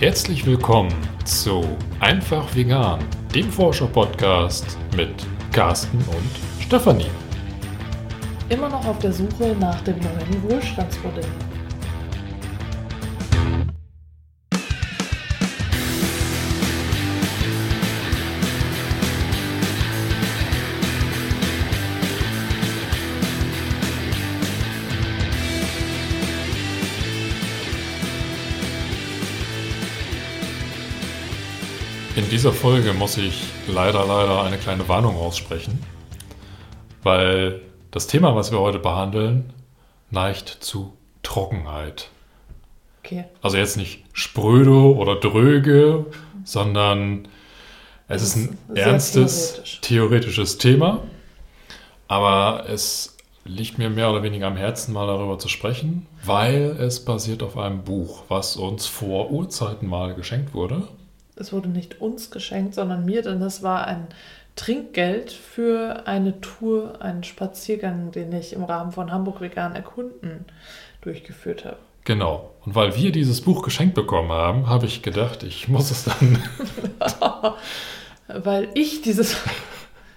Herzlich willkommen zu Einfach Vegan, dem Forscher-Podcast mit Carsten und Stefanie. Immer noch auf der Suche nach dem neuen Wohlstandsmodell. Dieser Folge muss ich leider, leider eine kleine Warnung aussprechen, weil das Thema, was wir heute behandeln, neigt zu Trockenheit. Okay. Also jetzt nicht spröde oder dröge, sondern es ist ein ernstes, theoretisch. theoretisches Thema, aber es liegt mir mehr oder weniger am Herzen, mal darüber zu sprechen, weil es basiert auf einem Buch, was uns vor Urzeiten mal geschenkt wurde. Es wurde nicht uns geschenkt, sondern mir, denn das war ein Trinkgeld für eine Tour, einen Spaziergang, den ich im Rahmen von Hamburg Vegan Erkunden durchgeführt habe. Genau. Und weil wir dieses Buch geschenkt bekommen haben, habe ich gedacht, ich muss es dann. Weil ich dieses.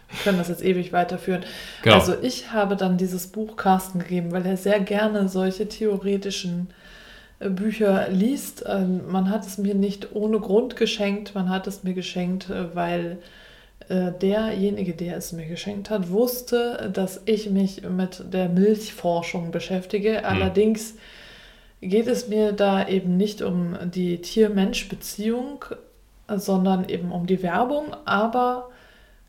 Wir können das jetzt ewig weiterführen. Genau. Also ich habe dann dieses Buch Carsten gegeben, weil er sehr gerne solche theoretischen Bücher liest. Ähm, Man hat es mir nicht ohne Grund geschenkt, man hat es mir geschenkt, äh, weil äh, derjenige, der es mir geschenkt hat, wusste, dass ich mich mit der Milchforschung beschäftige. Allerdings geht es mir da eben nicht um die Tier-Mensch-Beziehung, sondern eben um die Werbung. Aber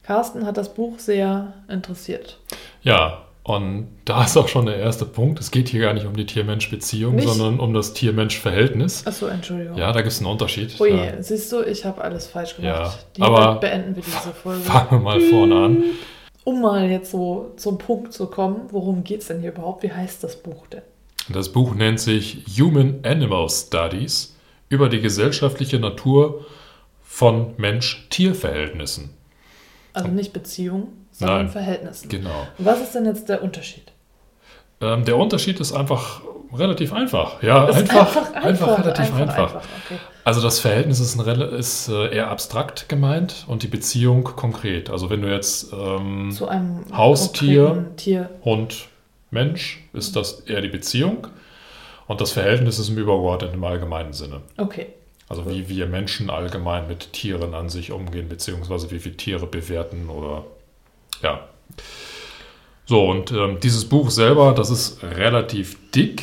Carsten hat das Buch sehr interessiert. ja, und da ist auch schon der erste Punkt. Es geht hier gar nicht um die Tier-Mensch-Beziehung, sondern um das Tier-Mensch-Verhältnis. Achso, Entschuldigung. Ja, da gibt es einen Unterschied. Oh je, Da siehst du, ich habe alles falsch gemacht. Ja, aber- beenden wir diese Folge. Fangen wir mal vorne an. Um mal jetzt so zum Punkt zu kommen, worum geht es denn hier überhaupt? Wie heißt das Buch denn? Das Buch nennt sich Human Animal Studies über die gesellschaftliche Natur von Mensch-Tier-Verhältnissen. Also nicht Beziehung, sondern Nein. Verhältnissen. Genau. Was ist denn jetzt der Unterschied? Ähm, der Unterschied ist einfach relativ einfach. Ja, Ist einfach, einfach, relativ einfach. okay. Also das Verhältnis ist, ist äh, eher abstrakt gemeint und die Beziehung konkret. Also wenn du jetzt ähm, Zu einem Haustier. Tier. Hund, Mensch, ist das eher die Beziehung und das Verhältnis ist im übergeordneten im allgemeinen Sinne. Okay. Also wie wir Menschen allgemein mit Tieren an sich umgehen, beziehungsweise wie wir Tiere bewerten oder ja. So, und ähm, dieses Buch selber, das ist relativ dick,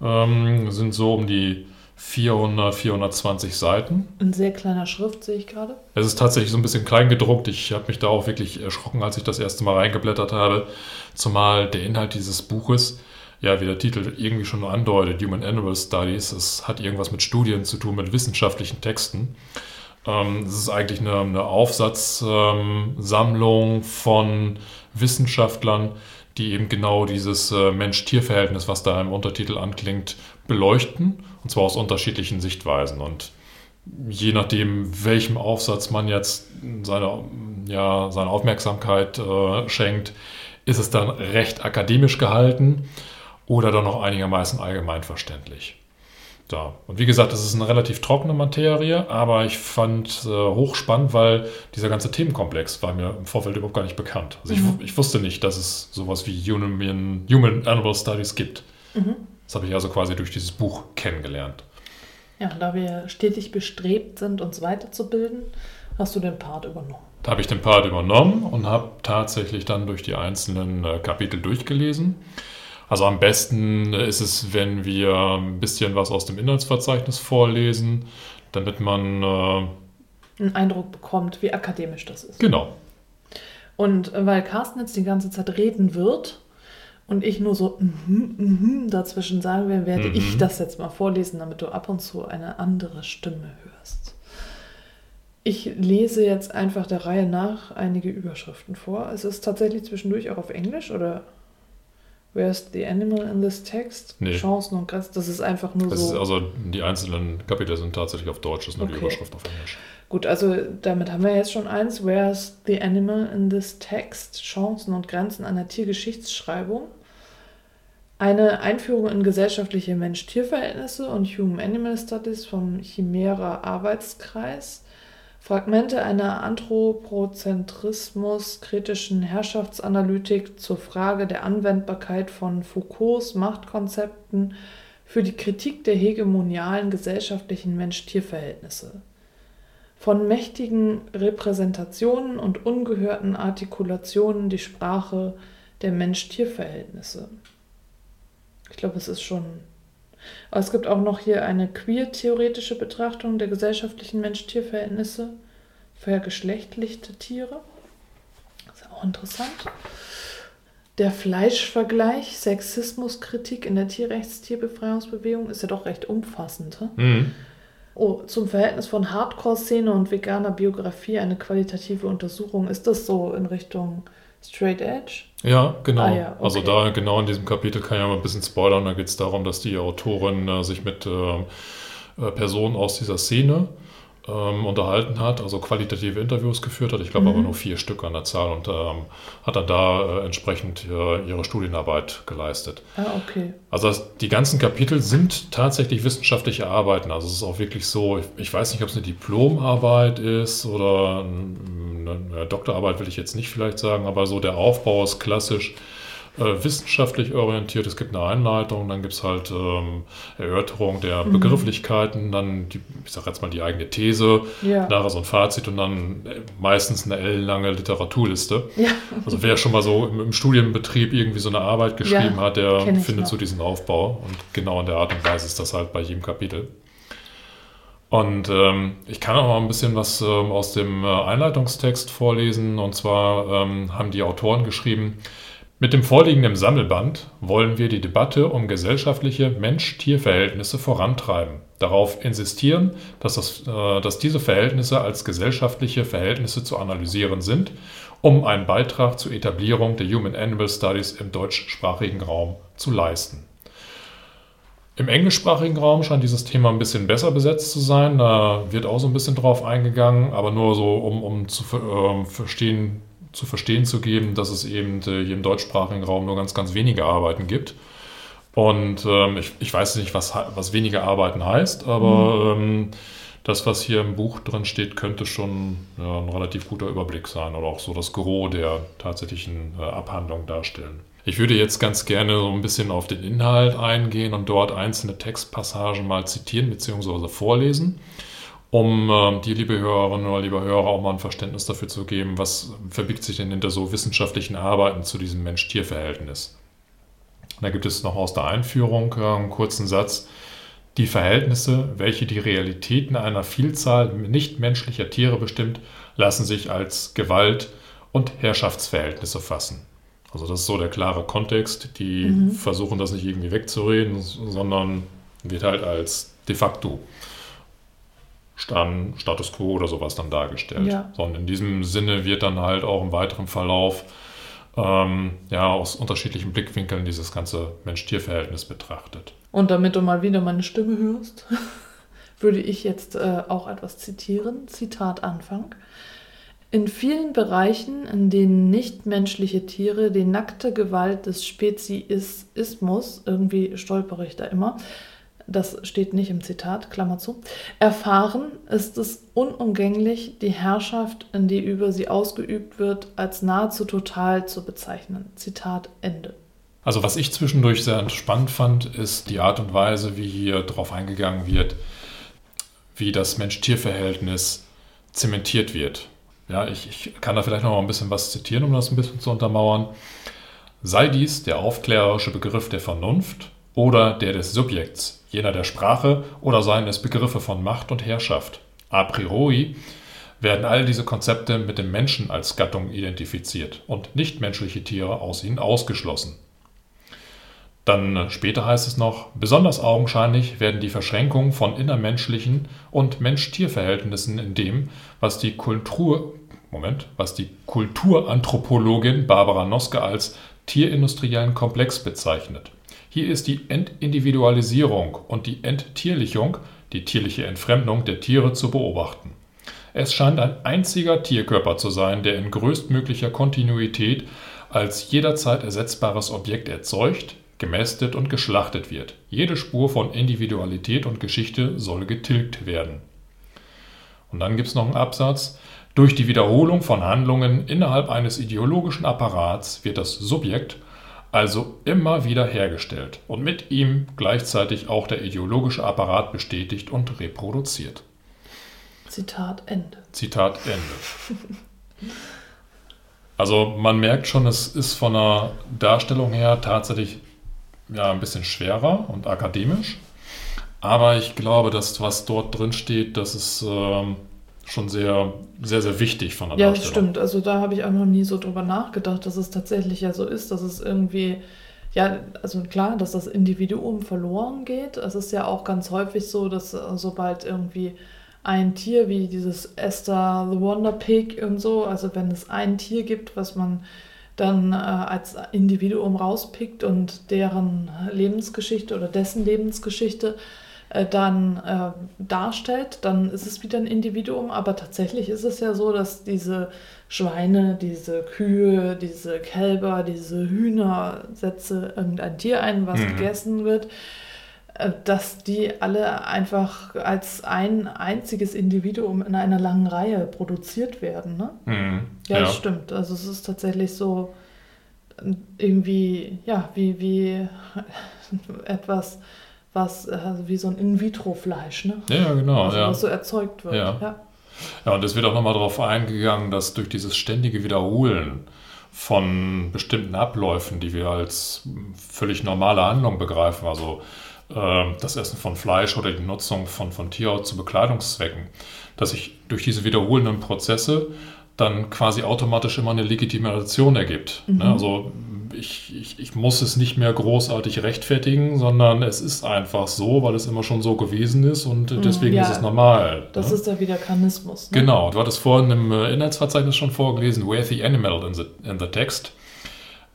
ähm, sind so um die 400, 420 Seiten. In sehr kleiner Schrift sehe ich gerade. Es ist tatsächlich so ein bisschen klein gedruckt. Ich habe mich da auch wirklich erschrocken, als ich das erste Mal reingeblättert habe. Zumal der Inhalt dieses Buches, ja, wie der Titel irgendwie schon andeutet, Human Animal Studies, es hat irgendwas mit Studien zu tun, mit wissenschaftlichen Texten. Ähm, es ist eigentlich eine, eine Aufsatzsammlung von Wissenschaftlern, die eben genau dieses äh, Mensch-Tier-Verhältnis, was da im Untertitel anklingt, beleuchten. Und zwar aus unterschiedlichen Sichtweisen. Und je nachdem, welchem Aufsatz man jetzt seine, ja, seine Aufmerksamkeit äh, schenkt, ist es dann recht akademisch gehalten oder dann noch einigermaßen allgemeinverständlich. Da. Und wie gesagt, es ist eine relativ trockene Materie, aber ich fand äh, hochspannend, weil dieser ganze Themenkomplex war mir im Vorfeld überhaupt gar nicht bekannt. Also ich, wu- ich wusste nicht, dass es sowas wie Human, Human Animal Studies gibt. Das habe ich also quasi durch dieses Buch kennengelernt. Ja, und da wir stetig bestrebt sind, uns weiterzubilden, hast du den Part übernommen. Da habe ich den Part übernommen und habe tatsächlich dann durch die einzelnen äh, Kapitel durchgelesen. Also am besten ist es, wenn wir ein bisschen was aus dem Inhaltsverzeichnis vorlesen, damit man, äh, Einen Eindruck bekommt, wie akademisch das ist. genau, Und weil Carsten jetzt die ganze Zeit reden wird und ich nur so mhm, mhm dazwischen sagen werde, werde Mhm. ich das jetzt mal vorlesen, damit du ab und zu eine andere Stimme hörst. Ich lese jetzt einfach der Reihe nach einige Überschriften vor. Es ist tatsächlich zwischendurch auch auf Englisch oder Where's the animal in this text? Nee. Chancen und Grenzen. Das ist einfach nur das ist so. also die einzelnen Kapitel sind tatsächlich auf Deutsch, das ist nur die Okay. Überschrift auf Englisch. Gut, also damit haben wir jetzt schon eins. Where's the animal in this text? Chancen und Grenzen einer Tiergeschichtsschreibung. Eine Einführung in gesellschaftliche Mensch-Tier-Verhältnisse und Human-Animal Studies vom Chimera Arbeitskreis. Fragmente einer Anthropozentrismus-kritischen Herrschaftsanalytik zur Frage der Anwendbarkeit von Foucaults Machtkonzepten für die Kritik der hegemonialen gesellschaftlichen Mensch-Tier-Verhältnisse. Von mächtigen Repräsentationen und ungehörten Artikulationen die Sprache der Mensch-Tier-Verhältnisse. Ich glaube, es ist schon. Aber es gibt auch noch hier eine queer-theoretische Betrachtung der gesellschaftlichen Mensch-Tier-Verhältnisse für geschlechtlichte Tiere. Das ist auch interessant. Der Fleischvergleich, Sexismuskritik in der Tierrechts-Tierbefreiungsbewegung ist ja doch recht umfassend. Mhm. Oh, zum Verhältnis von Hardcore-Szene und veganer Biografie eine qualitative Untersuchung. Ist das so in Richtung Straight Edge? Ja, genau. Ah, ja, also okay. Also da genau in diesem Kapitel kann ich ja mal ein bisschen spoilern. Da geht es darum, dass die Autorin äh, sich mit äh, äh Personen aus dieser Szene ähm, unterhalten hat, also qualitative Interviews geführt hat. Ich glaube mhm. aber nur vier Stück an der Zahl und ähm, hat dann da äh, entsprechend äh, ihre Studienarbeit geleistet. Ah, okay. Also das, die ganzen Kapitel sind tatsächlich wissenschaftliche Arbeiten. Also es ist auch wirklich so, ich, ich weiß nicht, ob es eine Diplomarbeit ist oder eine, eine Doktorarbeit, will ich jetzt nicht vielleicht sagen, aber so der Aufbau ist klassisch äh, wissenschaftlich orientiert. Es gibt eine Einleitung, dann gibt es halt ähm, Erörterung der mhm. Begrifflichkeiten, dann, die, ich sage jetzt mal die eigene These, ja. nachher so ein Fazit und dann äh, meistens eine ellenlange Literaturliste. Ja. Also wer schon mal so im, im, Studienbetrieb irgendwie so eine Arbeit geschrieben ja, hat, der findet so diesen Aufbau. Und genau in der Art und Weise ist das halt bei jedem Kapitel. Und ähm, ich kann auch mal ein bisschen was ähm, aus dem äh, Einleitungstext vorlesen. Und zwar ähm, haben die Autoren geschrieben, mit dem vorliegenden Sammelband wollen wir die Debatte um gesellschaftliche Mensch-Tier-Verhältnisse vorantreiben, darauf insistieren, dass, das, äh, dass diese Verhältnisse als gesellschaftliche Verhältnisse zu analysieren sind, um einen Beitrag zur Etablierung der Human-Animal Studies im deutschsprachigen Raum zu leisten. Im englischsprachigen Raum scheint dieses Thema ein bisschen besser besetzt zu sein. Da wird auch so ein bisschen drauf eingegangen, aber nur so, um, um zu äh, verstehen, zu verstehen zu geben, dass es eben äh, hier im deutschsprachigen Raum nur ganz, ganz wenige Arbeiten gibt. Und ähm, ich, ich weiß nicht, was, was weniger Arbeiten heißt, aber mhm. ähm, das, was hier im Buch drin steht, könnte schon ja, ein relativ guter Überblick sein oder auch so das Gros der tatsächlichen äh, Abhandlung darstellen. Ich würde jetzt ganz gerne so ein bisschen auf den Inhalt eingehen und dort einzelne Textpassagen mal zitieren bzw. vorlesen um äh, die liebe Hörerinnen oder liebe Hörer auch mal ein Verständnis dafür zu geben, was verbirgt sich denn hinter so wissenschaftlichen Arbeiten zu diesem Mensch-Tier-Verhältnis. Da gibt es noch aus der Einführung äh, einen kurzen Satz. Die Verhältnisse, welche die Realitäten einer Vielzahl nichtmenschlicher Tiere bestimmt, lassen sich als Gewalt- und Herrschaftsverhältnisse fassen. Also das ist so der klare Kontext. Die mhm. versuchen das nicht irgendwie wegzureden, sondern wird halt als de facto Stand, Status quo oder sowas dann dargestellt. Ja. Sondern in diesem Sinne wird dann halt auch im weiteren Verlauf ähm, ja, aus unterschiedlichen Blickwinkeln dieses ganze Mensch-Tier-Verhältnis betrachtet. Und damit du mal wieder meine Stimme hörst, würde ich jetzt äh, auch etwas zitieren. Zitat Anfang. In vielen Bereichen, in denen nichtmenschliche Tiere die nackte Gewalt des Speziismus, irgendwie stolpere ich da immer, das steht nicht im Zitat, Klammer zu, erfahren, ist es unumgänglich, die Herrschaft, in die über sie ausgeübt wird, als nahezu total zu bezeichnen. Zitat Ende. Also was ich zwischendurch sehr spannend fand, ist die Art und Weise, wie hier darauf eingegangen wird, wie das Mensch-Tier-Verhältnis zementiert wird. Ja, ich, ich kann da vielleicht noch mal ein bisschen was zitieren, um das ein bisschen zu untermauern. Sei dies der aufklärerische Begriff der Vernunft oder der des Subjekts, jener der Sprache oder seien es Begriffe von Macht und Herrschaft. A priori werden all diese Konzepte mit dem Menschen als Gattung identifiziert und nichtmenschliche Tiere aus ihnen ausgeschlossen. Dann äh, später heißt es noch, besonders augenscheinlich werden die Verschränkungen von innermenschlichen und Mensch-Tier-Verhältnissen in dem, was die Kultur, Moment, was die Kulturanthropologin Barbara Noske als tierindustriellen Komplex bezeichnet. Hier ist die Entindividualisierung und die Enttierlichung, die tierliche Entfremdung der Tiere zu beobachten. Es scheint ein einziger Tierkörper zu sein, der in größtmöglicher Kontinuität als jederzeit ersetzbares Objekt erzeugt, gemästet und geschlachtet wird. Jede Spur von Individualität und Geschichte soll getilgt werden. Und dann gibt es noch einen Absatz. Durch die Wiederholung von Handlungen innerhalb eines ideologischen Apparats wird das Subjekt also immer wieder hergestellt und mit ihm gleichzeitig auch der ideologische Apparat bestätigt und reproduziert. Zitat Ende. Zitat Ende. Also man merkt schon, es ist von der Darstellung her tatsächlich ja, ein bisschen schwerer und akademisch. Aber ich glaube, dass was dort drin steht, das ist ähm, schon sehr, sehr, sehr wichtig von der ja. Ja, stimmt. Also da habe ich auch noch nie so drüber nachgedacht, dass es tatsächlich ja so ist, dass es irgendwie, ja, also klar, dass das Individuum verloren geht. Es ist ja auch ganz häufig so, dass äh, sobald irgendwie ein Tier wie dieses Esther the Wonder Pig und so, also wenn es ein Tier gibt, was man dann äh, als Individuum rauspickt und deren Lebensgeschichte oder dessen Lebensgeschichte äh, dann äh, darstellt, dann ist es wieder ein Individuum. Aber tatsächlich ist es ja so, dass diese Schweine, diese Kühe, diese Kälber, diese Hühner, setze irgendein Tier ein, was mhm. gegessen wird, äh, dass die alle einfach als ein einziges Individuum in einer langen Reihe produziert werden. Ne? Mhm. Ja, ja, das stimmt. Also es ist tatsächlich so irgendwie, ja, wie, wie etwas, was also wie so ein In-vitro-Fleisch, ne? Ja, genau. Also, ja. Was so erzeugt wird. Ja. ja. ja und es wird auch nochmal darauf eingegangen, dass durch dieses ständige Wiederholen von bestimmten Abläufen, die wir als völlig normale Handlung begreifen, also ähm, das Essen von Fleisch oder die Nutzung von, von Tierhaut zu Bekleidungszwecken, dass sich durch diese wiederholenden Prozesse dann quasi automatisch immer eine Legitimation ergibt. Ne? Mhm. Also ich, ich, ich muss es nicht mehr großartig rechtfertigen, sondern es ist einfach so, weil es immer schon so gewesen ist und mhm, deswegen ja, ist es normal. Das ne? ist der Wiederkanismus. Ne? Genau, du hattest vorhin im äh, Inhaltsverzeichnis schon vorgelesen, Where the Animal in the, in the Text.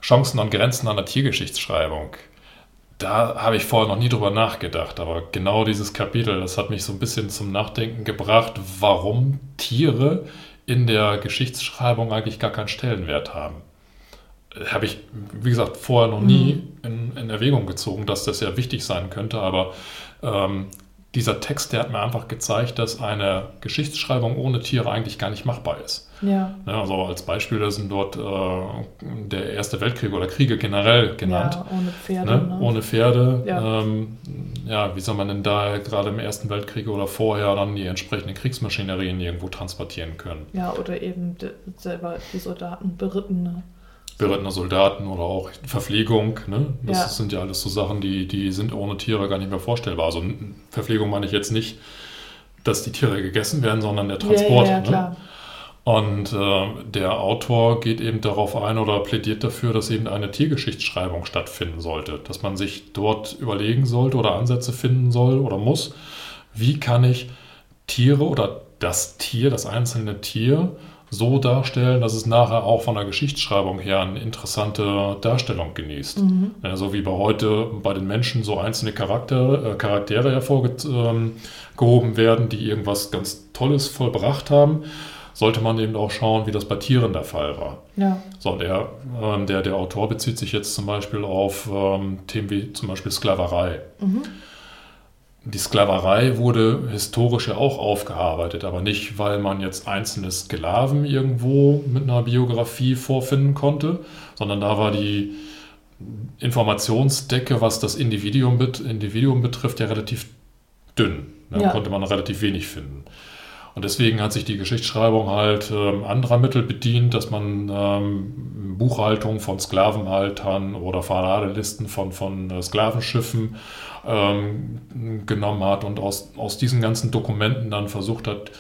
Chancen und Grenzen an der Tiergeschichtsschreibung da habe ich vorher noch nie drüber nachgedacht, aber genau dieses Kapitel, das hat mich so ein bisschen zum Nachdenken gebracht, warum Tiere in der Geschichtsschreibung eigentlich gar keinen Stellenwert haben. Habe ich, wie gesagt, vorher noch nie mhm. in, in, Erwägung gezogen, dass das ja wichtig sein könnte, aber ähm, dieser Text, der hat mir einfach gezeigt, dass eine Geschichtsschreibung ohne Tiere eigentlich gar nicht machbar ist. Ja. ja also als Beispiele sind dort äh, der Erste Weltkrieg oder Kriege generell genannt. Ja, ohne Pferde. Ne? Ne? Ohne Pferde. Ja. Ähm, ja, wie soll man denn da gerade im Ersten Weltkrieg oder vorher dann die entsprechenden Kriegsmaschinerien irgendwo transportieren können? Ja, oder eben selber die Soldaten beritten. Ne? Berittene Soldaten oder auch Verpflegung. Ne? Das ja. sind ja alles so Sachen, die, die sind ohne Tiere gar nicht mehr vorstellbar. Also Verpflegung meine ich jetzt nicht, dass die Tiere gegessen werden, sondern der Transport. Ja, ja, ne? Und äh, der Autor geht eben darauf ein oder plädiert dafür, dass eben eine Tiergeschichtsschreibung stattfinden sollte, dass man sich dort überlegen sollte oder Ansätze finden soll oder muss, wie kann ich Tiere oder das Tier, das einzelne Tier so darstellen, dass es nachher auch von der Geschichtsschreibung her eine interessante Darstellung genießt. Mhm. Ja, so wie bei heute bei den Menschen so einzelne Charakter, äh, Charaktere hervorgehoben ähm, werden, die irgendwas ganz Tolles vollbracht haben, sollte man eben auch schauen, wie das bei Tieren der Fall war. Ja. So, der, äh, der, der Autor bezieht sich jetzt zum Beispiel auf ähm, Themen wie zum Beispiel Sklaverei. Mhm. Die Sklaverei wurde historisch ja auch aufgearbeitet, aber nicht, weil man jetzt einzelne Sklaven irgendwo mit einer Biografie vorfinden konnte, sondern da war die Informationsdecke, was das Individuum, Individuum betrifft, ja relativ dünn. Da ja. konnte man relativ wenig finden. Und deswegen hat sich die Geschichtsschreibung halt ähm, anderer Mittel bedient, dass man ähm, Buchhaltung von Sklavenhaltern oder Verladelisten von, von äh, Sklavenschiffen ähm, genommen hat und aus, aus diesen ganzen Dokumenten dann versucht hat,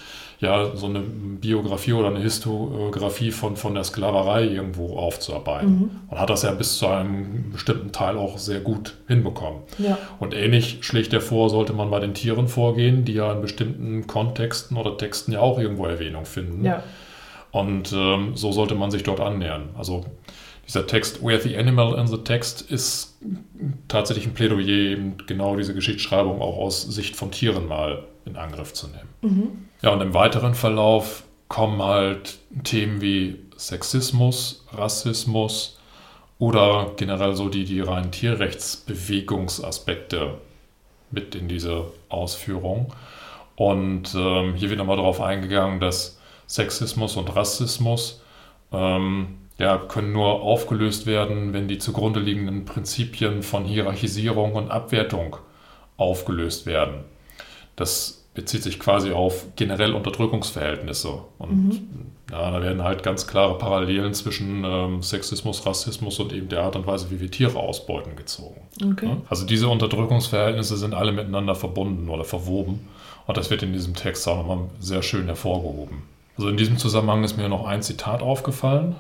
ja, so eine Biografie oder eine Historiografie von, von der Sklaverei irgendwo aufzuarbeiten. Mhm. Und hat das ja bis zu einem bestimmten Teil auch sehr gut hinbekommen. Ja. Und ähnlich schlicht vor, sollte man bei den Tieren vorgehen, die ja in bestimmten Kontexten oder Texten ja auch irgendwo Erwähnung finden. Ja. Und ähm, so sollte man sich dort annähern. Also dieser Text, Where the Animal in the Text, ist tatsächlich ein Plädoyer, eben genau diese Geschichtsschreibung auch aus Sicht von Tieren mal in Angriff zu nehmen. Mhm. Ja, und im weiteren Verlauf kommen halt Themen wie Sexismus, Rassismus oder generell so die, die reinen Tierrechtsbewegungsaspekte mit in diese Ausführung. Und ähm, hier wird nochmal darauf eingegangen, dass Sexismus und Rassismus ähm, ja, können nur aufgelöst werden, wenn die zugrunde liegenden Prinzipien von Hierarchisierung und Abwertung aufgelöst werden. Das bezieht sich quasi auf generell Unterdrückungsverhältnisse. Und mhm. ja, da werden halt ganz klare Parallelen zwischen ähm, Sexismus, Rassismus und eben der Art und Weise, wie wir Tiere ausbeuten, gezogen. Okay. Ja? Also diese Unterdrückungsverhältnisse sind alle miteinander verbunden oder verwoben. Und das wird in diesem Text auch nochmal sehr schön hervorgehoben. Also in diesem Zusammenhang ist mir noch ein Zitat aufgefallen.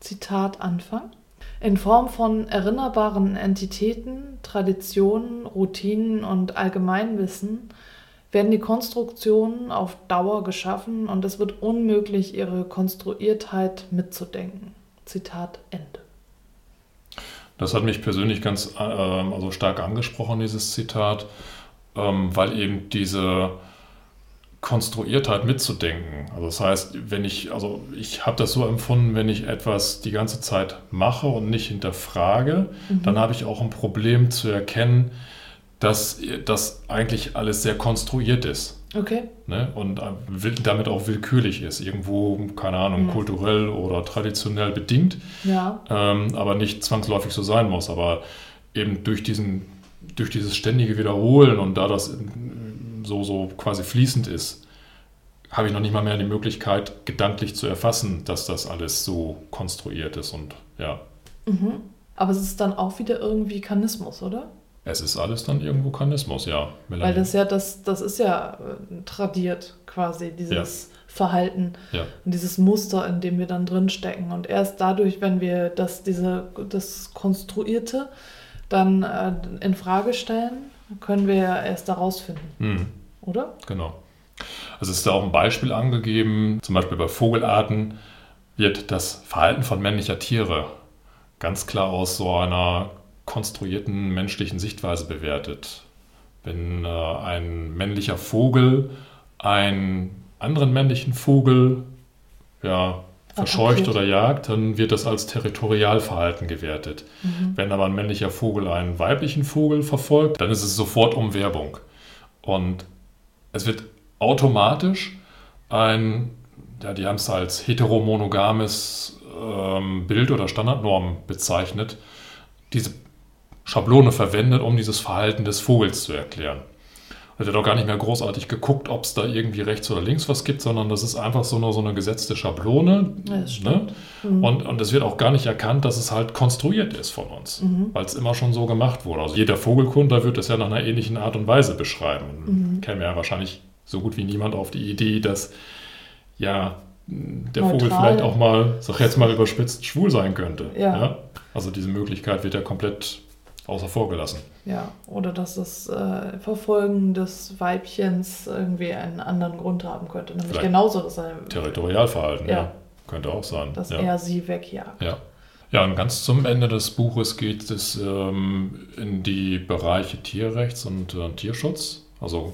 Zitat Anfang. In Form von erinnerbaren Entitäten, Traditionen, Routinen und Allgemeinwissen werden die Konstruktionen auf Dauer geschaffen und es wird unmöglich, ihre Konstruiertheit mitzudenken. Zitat Ende. Das hat mich persönlich ganz äh, also stark angesprochen, dieses Zitat, ähm, weil eben diese Konstruiertheit mitzudenken. Also das heißt, wenn ich, also ich habe das so empfunden, wenn ich etwas die ganze Zeit mache und nicht hinterfrage, mhm. dann habe ich auch ein Problem zu erkennen, dass das eigentlich alles sehr konstruiert ist. Okay. Ne? Und damit auch willkürlich ist. Irgendwo, keine Ahnung, mhm. kulturell oder traditionell bedingt. Ja. Ähm, aber nicht zwangsläufig so sein muss. Aber eben durch, diesen, durch dieses ständige Wiederholen und da das so, so quasi fließend ist, habe ich noch nicht mal mehr die Möglichkeit, gedanklich zu erfassen, dass das alles so konstruiert ist. Und ja. Mhm. Aber es ist dann auch wieder irgendwie Kanismus, oder? Es ist alles dann irgendwo Kanismus, ja. Melanie. Weil das ja, das, das ist ja äh, tradiert quasi, dieses ja. Verhalten ja. und dieses Muster, in dem wir dann drinstecken. Und erst dadurch, wenn wir das, diese, das Konstruierte dann äh, in Frage stellen, können wir ja erst daraus finden. Mhm. Oder? Genau. Also ist da auch ein Beispiel angegeben, zum Beispiel bei Vogelarten wird das Verhalten von männlicher Tiere ganz klar aus so einer konstruierten menschlichen Sichtweise bewertet. Wenn äh, ein männlicher Vogel einen anderen männlichen Vogel ja, verscheucht oder jagt, dann wird das als Territorialverhalten gewertet. Mhm. Wenn aber ein männlicher Vogel einen weiblichen Vogel verfolgt, dann ist es sofort Umwerbung. Und es wird automatisch ein, ja, die haben es als heteromonogames ähm, Bild oder Standardnorm bezeichnet, diese Schablone verwendet, um dieses Verhalten des Vogels zu erklären. Da wird auch gar nicht mehr großartig geguckt, ob es da irgendwie rechts oder links was gibt, sondern das ist einfach so eine, so eine gesetzte Schablone. Ne? mhm. und, und es wird auch gar nicht erkannt, dass es halt konstruiert ist von uns, mhm. weil es immer schon so gemacht wurde. Also jeder Vogelkunde wird es ja nach einer ähnlichen Art und Weise beschreiben. Mhm. Käme ja wahrscheinlich so gut wie niemand auf die Idee, dass ja der Neutral. Vogel vielleicht auch mal, sag jetzt mal überspitzt, schwul sein könnte. Ja. ja. Also diese Möglichkeit wird ja komplett außer vor gelassen. Ja, oder dass das äh, Verfolgen des Weibchens irgendwie einen anderen Grund haben könnte. Nämlich Vielleicht genauso, dass er. Territorialverhalten, ja. ja. Könnte auch sein. Dass ja. er sie wegjagt. Ja. Ja, und ganz zum Ende des Buches geht es ähm, in die Bereiche Tierrechts und äh, Tierschutz. Also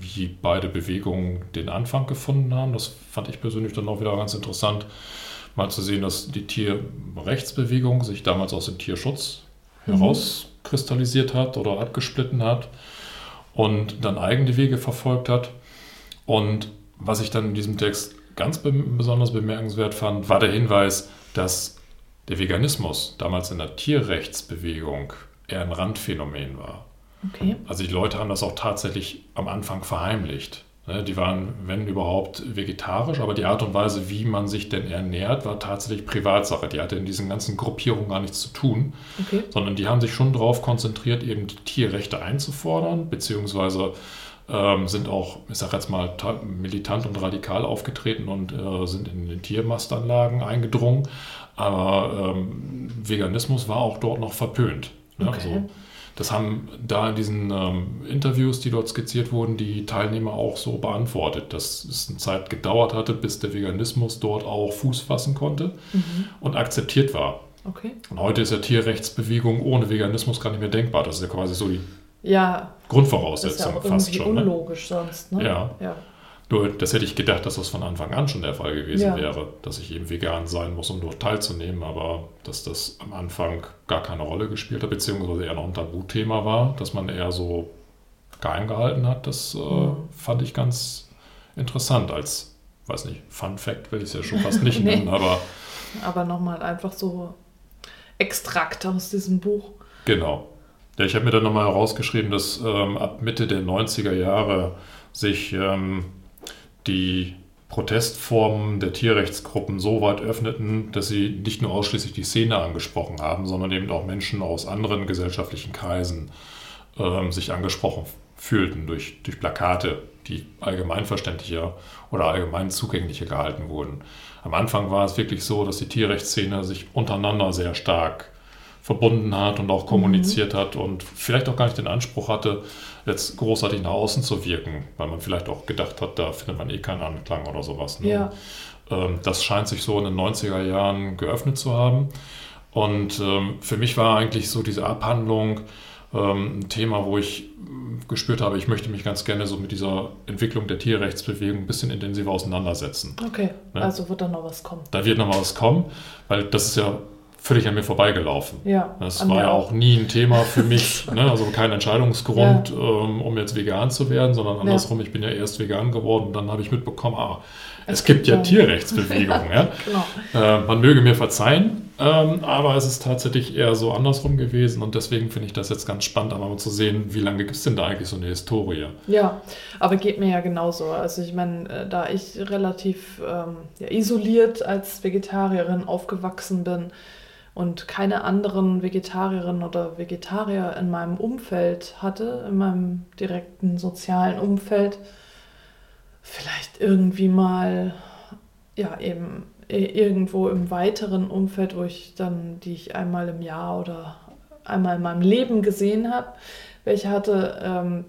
wie beide Bewegungen den Anfang gefunden haben. Das fand ich persönlich dann auch wieder ganz interessant, mal zu sehen, dass die Tierrechtsbewegung sich damals aus dem Tierschutz. Herauskristallisiert hat oder abgesplitten hat und dann eigene Wege verfolgt hat. Und was ich dann in diesem Text ganz be besonders bemerkenswert fand, war der Hinweis, dass der Veganismus damals in der Tierrechtsbewegung eher ein Randphänomen war. Okay. Also die Leute haben das auch tatsächlich am Anfang verheimlicht. Ne, die waren, wenn überhaupt, vegetarisch, aber die Art und Weise, wie man sich denn ernährt, war tatsächlich Privatsache. Die hatte in diesen ganzen Gruppierungen gar nichts zu tun, okay. sondern die haben sich schon darauf konzentriert, eben Tierrechte einzufordern, beziehungsweise ähm, sind auch, ich sage jetzt mal, militant und radikal aufgetreten und äh, sind in den Tiermastanlagen eingedrungen. Aber ähm, Veganismus war auch dort noch verpönt. Ne? Okay. Also, das haben da in diesen ähm, Interviews, die dort skizziert wurden, die Teilnehmer auch so beantwortet, dass es eine Zeit gedauert hatte, bis der Veganismus dort auch Fuß fassen konnte mhm. und akzeptiert war. Okay. Und heute ist ja Tierrechtsbewegung ohne Veganismus gar nicht mehr denkbar. Das ist ja quasi so die ja, Grundvoraussetzung das ist ja fast schon. Ne? Unlogisch ne? sonst. Ne? Ja. ja. Nur das hätte ich gedacht, dass das von Anfang an schon der Fall gewesen Ja. wäre, dass ich eben vegan sein muss, um dort teilzunehmen, aber dass das am Anfang gar keine Rolle gespielt hat, beziehungsweise eher noch ein Tabuthema war, dass man eher so geheim gehalten hat, das äh, fand ich ganz interessant als, weiß nicht, Fun Fact will ich es ja schon fast nicht Nee. nennen, aber Aber nochmal einfach so Extrakt aus diesem Buch. Genau. Ja, ich habe mir dann nochmal herausgeschrieben, dass ähm, ab Mitte der 90er Jahre sich ähm, die Protestformen der Tierrechtsgruppen so weit öffneten, dass sie nicht nur ausschließlich die Szene angesprochen haben, sondern eben auch Menschen aus anderen gesellschaftlichen Kreisen ähm, sich angesprochen fühlten durch, durch Plakate, die allgemeinverständlicher oder allgemein zugänglicher gehalten wurden. Am Anfang war es wirklich so, dass die Tierrechtsszene sich untereinander sehr stark verbunden hat und auch kommuniziert hat und vielleicht auch gar nicht den Anspruch hatte, jetzt großartig nach außen zu wirken, weil man vielleicht auch gedacht hat, da findet man eh keinen Anklang oder sowas. Ne? Ja. Ähm, das scheint sich so in den 90er Jahren geöffnet zu haben. Und ähm, für mich war eigentlich so diese Abhandlung ähm, ein Thema, wo ich ähm, gespürt habe, ich möchte mich ganz gerne so mit dieser Entwicklung der Tierrechtsbewegung ein bisschen intensiver auseinandersetzen. Okay, Ja. also wird da noch was kommen. Da wird noch mal was kommen, weil das ist ja völlig an mir vorbeigelaufen. Ja, Das war ja auch nie ein Thema für mich, ne? also kein Entscheidungsgrund, ähm, um jetzt vegan zu werden, sondern andersrum, ich bin ja erst vegan geworden dann habe ich mitbekommen, ah, es, Es gibt gibt ja ja- Tierrechtsbewegungen. ja. Genau. Äh, man möge mir verzeihen, ähm, aber es ist tatsächlich eher so andersrum gewesen und deswegen finde ich das jetzt ganz spannend, aber mal zu sehen, wie lange gibt es denn da eigentlich so eine Historie? Ja, aber geht mir ja genauso. Also ich meine, äh, da ich relativ ähm, ja, isoliert als Vegetarierin aufgewachsen bin und keine anderen Vegetarierinnen oder Vegetarier in meinem Umfeld hatte, in meinem direkten sozialen Umfeld, vielleicht irgendwie mal, ja, eben irgendwo im weiteren Umfeld, wo ich dann, die ich einmal im Jahr oder einmal in meinem Leben gesehen habe, welche hatte, ähm,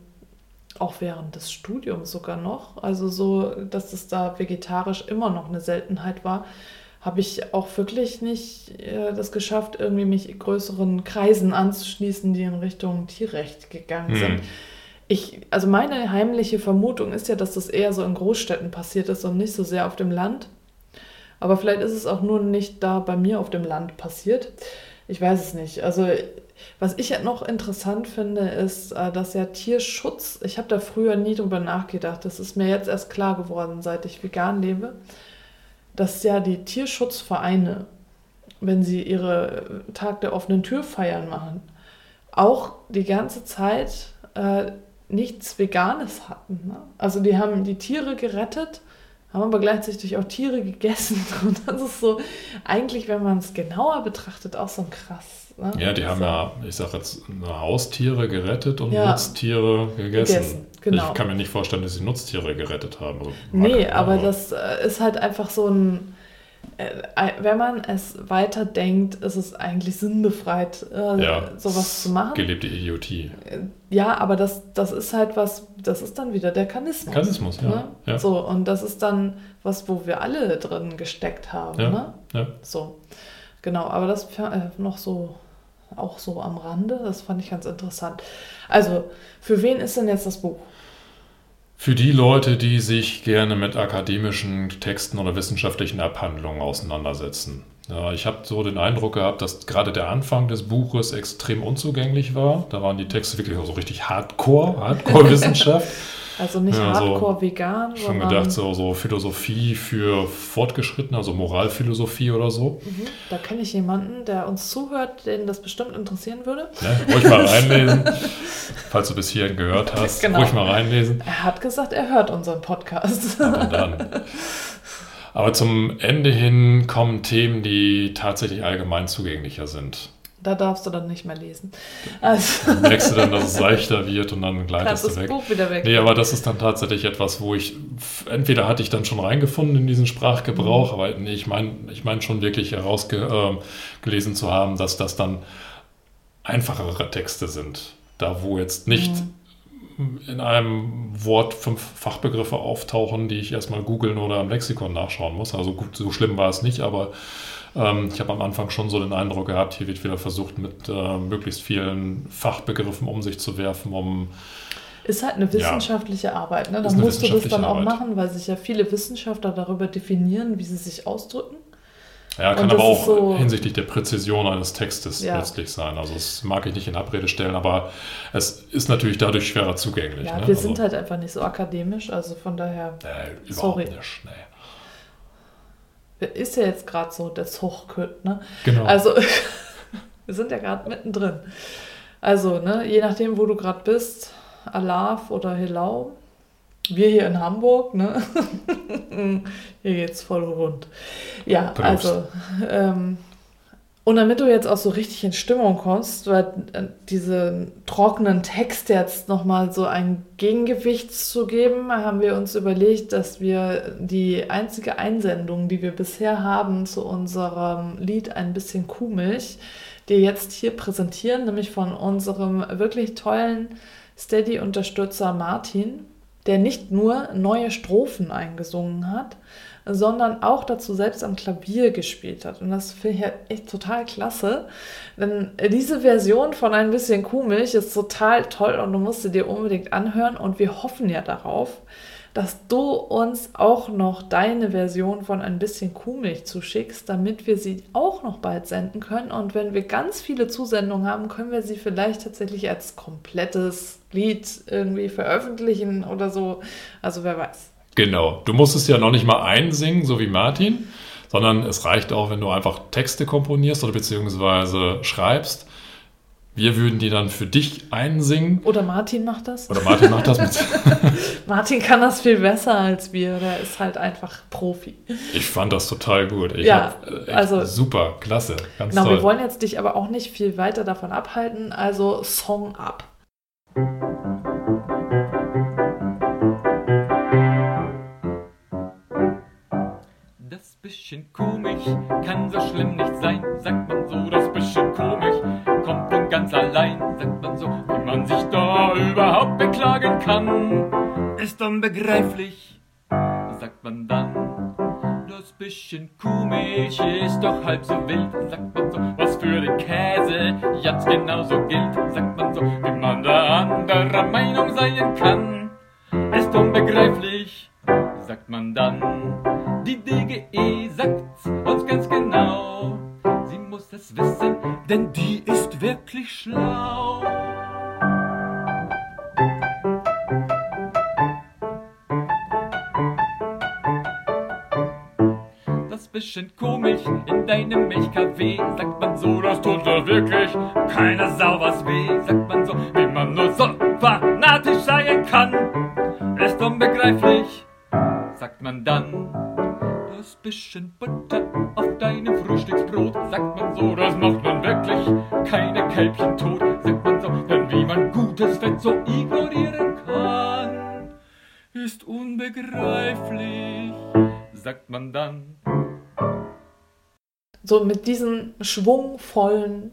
auch während des Studiums sogar noch, also so, dass es da vegetarisch immer noch eine Seltenheit war, habe ich auch wirklich nicht äh, das geschafft, irgendwie mich größeren Kreisen anzuschließen, die in Richtung Tierrecht gegangen Hm. sind. Ich, also meine heimliche Vermutung ist ja, dass das eher so in Großstädten passiert ist und nicht so sehr auf dem Land. Aber vielleicht ist es auch nur nicht da bei mir auf dem Land passiert. Ich weiß es nicht. Also was ich ja noch interessant finde, ist, äh, dass ja Tierschutz, ich habe da früher nie drüber nachgedacht, das ist mir jetzt erst klar geworden, seit ich vegan lebe, dass ja die Tierschutzvereine, wenn sie ihre Tag der offenen Tür feiern machen, auch die ganze Zeit äh, nichts Veganes hatten. Ne? Also die haben die Tiere gerettet, haben aber gleichzeitig auch Tiere gegessen. Und das ist so, eigentlich, wenn man es genauer betrachtet, auch so krass. Ne? Ja, die haben so. ja, ich sage jetzt, Haustiere gerettet und Ja. Nutztiere gegessen. Gegessen, genau. Ich kann mir nicht vorstellen, dass sie Nutztiere gerettet haben. Also, Nee, mag- aber das äh, ist halt einfach so ein. Äh, wenn man es weiter denkt, ist es eigentlich sinnbefreit, äh, Ja, sowas zu machen. Gelebte Idiotie. Äh, Ja, aber das, das ist halt was, das ist dann wieder der Kanismus. Kanismus, ja. Ne? ja. So, und das ist dann was, wo wir alle drin gesteckt haben. Ja. Ne? ja. So, genau, aber das äh, noch so, auch so am Rande, das fand ich ganz interessant. Also, für wen ist denn jetzt das Buch? Für die Leute, die sich gerne mit akademischen Texten oder wissenschaftlichen Abhandlungen auseinandersetzen. Ja, ich habe so den Eindruck gehabt, dass gerade der Anfang des Buches extrem unzugänglich war. Da waren die Texte wirklich so richtig Hardcore, Hardcore-Wissenschaft. Also nicht Ja, so hardcore vegan, Schon sondern gedacht, so, so Philosophie für Fortgeschrittene, also Moralphilosophie oder so. Mhm, da kenne ich jemanden, der uns zuhört, den das bestimmt interessieren würde. Ne? Ruhig mal reinlesen, falls du bis hierhin gehört hast. Genau. Ruhig mal reinlesen. Er hat gesagt, er hört unseren Podcast. Aber dann. Aber zum Ende hin kommen Themen, die tatsächlich allgemein zugänglicher sind. Da darfst du dann nicht mehr lesen. Also Dann merkst du dann, dass es seichter wird und dann gleitest du weg. Buch wieder weg. Nee, aber das ist dann tatsächlich etwas, wo ich, entweder hatte ich dann schon reingefunden in diesen Sprachgebrauch, aber nee, ich meine ich mein schon wirklich herausgelesen zu haben, dass das dann einfachere Texte sind. Da, wo jetzt nicht in einem Wort fünf Fachbegriffe auftauchen, die ich erstmal googeln oder im Lexikon nachschauen muss. Also gut, so schlimm war es nicht, aber ähm, ich habe am Anfang schon so den Eindruck gehabt, hier wird wieder versucht, mit äh, möglichst vielen Fachbegriffen um sich zu werfen, um Ist halt eine wissenschaftliche ja, Arbeit. Ne? Da musst du das dann auch Arbeit. machen, weil sich ja viele Wissenschaftler darüber definieren, wie sie sich ausdrücken. Ja, kann aber auch so hinsichtlich der Präzision eines Textes ja. letztlich sein. Also das mag ich nicht in Abrede stellen, aber es ist natürlich dadurch schwerer zugänglich. Ja, ne? wir also, sind halt einfach nicht so akademisch, also von daher. Äh, sorry. Nicht, nee. Ist ja jetzt gerade so das Hochkürt, ne? Genau. Also wir sind ja gerade mittendrin. Also, ne, je nachdem, wo du gerade bist, Alaf oder Hilau, wir hier in Hamburg, ne? hier geht's voll rund. Ja, Prost. also, ähm, und damit du jetzt auch so richtig in Stimmung kommst, weil äh, diesen trockenen Text jetzt nochmal so ein Gegengewicht zu geben, haben wir uns überlegt, dass wir die einzige Einsendung, die wir bisher haben zu unserem Lied Ein bisschen Kuhmilch, dir jetzt hier präsentieren, nämlich von unserem wirklich tollen Steady-Unterstützer Martin der nicht nur neue Strophen eingesungen hat, sondern auch dazu selbst am Klavier gespielt hat. Und das finde ich halt echt total klasse. Denn diese Version von Ein bisschen Kuhmilch ist total toll und du musst sie dir unbedingt anhören. Und wir hoffen ja darauf, dass du uns auch noch deine Version von ein bisschen Kuhmilch zuschickst, damit wir sie auch noch bald senden können. Und wenn wir ganz viele Zusendungen haben, können wir sie vielleicht tatsächlich als komplettes Lied irgendwie veröffentlichen oder so. Also wer weiß. Genau. Du musst es ja noch nicht mal einsingen, so wie Martin, sondern es reicht auch, wenn du einfach Texte komponierst oder beziehungsweise schreibst wir würden die dann für dich einsingen. Oder Martin macht das. Oder Martin macht das mit. Martin kann das viel besser als wir. Der ist halt einfach Profi. Ich fand das total gut. Ich ja, also super, klasse, ganz genau, toll. Wir wollen jetzt dich aber auch nicht viel weiter davon abhalten. Also Song ab. Bisschen komisch. Kann so schlimm nicht sein, sagt man so, das bisschen komisch. Kommt von ganz allein, sagt man so, wie man sich da überhaupt beklagen kann, ist unbegreiflich, sagt man dann. Das bisschen Kuhmilch ist doch halb so wild, sagt man so, was für den Käse ganz genauso gilt, sagt man so, wie man da anderer Meinung sein kann, ist unbegreiflich, sagt man dann. Die DGE sagt's uns ganz genau, sie muss es wissen, denn die ist wirklich schlau. Das bisschen komisch in deinem Milchkaffee, sagt man so, das tut doch wirklich keiner Sau Mit diesen schwungvollen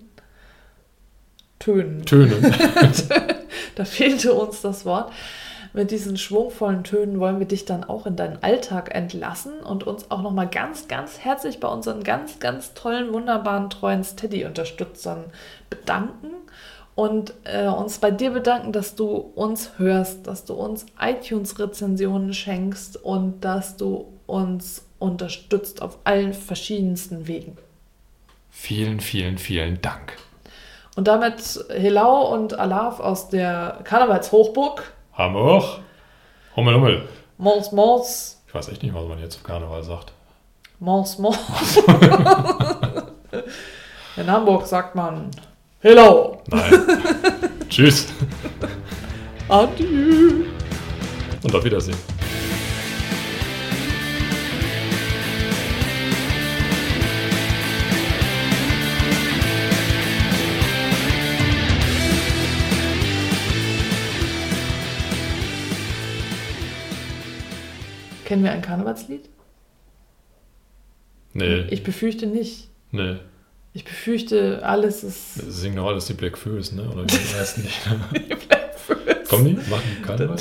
Tönen. Tönen. da fehlte uns das Wort mit diesen schwungvollen Tönen wollen wir dich dann auch in deinen Alltag entlassen und uns auch nochmal ganz, ganz herzlich bei unseren ganz, ganz tollen, wunderbaren, treuen Steady-Unterstützern bedanken und äh, uns bei dir bedanken, dass du uns hörst, dass du uns iTunes-Rezensionen schenkst und dass du uns unterstützt auf allen verschiedensten Wegen. Vielen, vielen, vielen Dank. Und damit Helau und Alaf aus der Karnevalshochburg Hamburg. Hummel, Hummel. Mors, Mors. Ich weiß echt nicht, was man jetzt auf Karneval sagt. Mors, Mors. In Hamburg sagt man Hello. Nein. Tschüss. Adieu. Und auf Wiedersehen. Kennen wir ein Karnevalslied? Nee. Ich befürchte nicht. Nee. Ich befürchte, alles ist. Singen doch alles die Black Foes, ne? Oder die meisten nicht. die Black Foes. Kommen die? Machen Karneval?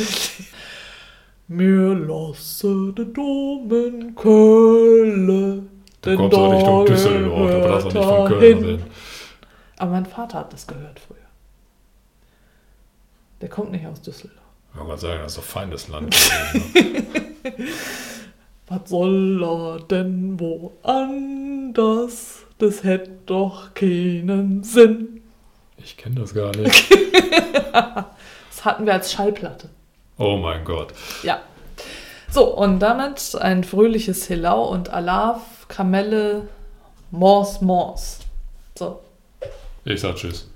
Mir lasse den Dom in Köln. Da kommt so Richtung Düsseldorf, aber das auch nicht von Köln reden. Aber mein Vater hat das gehört früher. Der kommt nicht aus Düsseldorf. Ich wollte gerade sagen, das ist doch feindes Land. ne? Was soll er denn woanders? Das hätte doch keinen Sinn. ich kenne das gar nicht. Das hatten wir als Schallplatte. Oh mein Gott. Ja. So, und damit ein fröhliches Hello und Alaf, Kamelle, Mors, Mors. So. Ich sag Tschüss.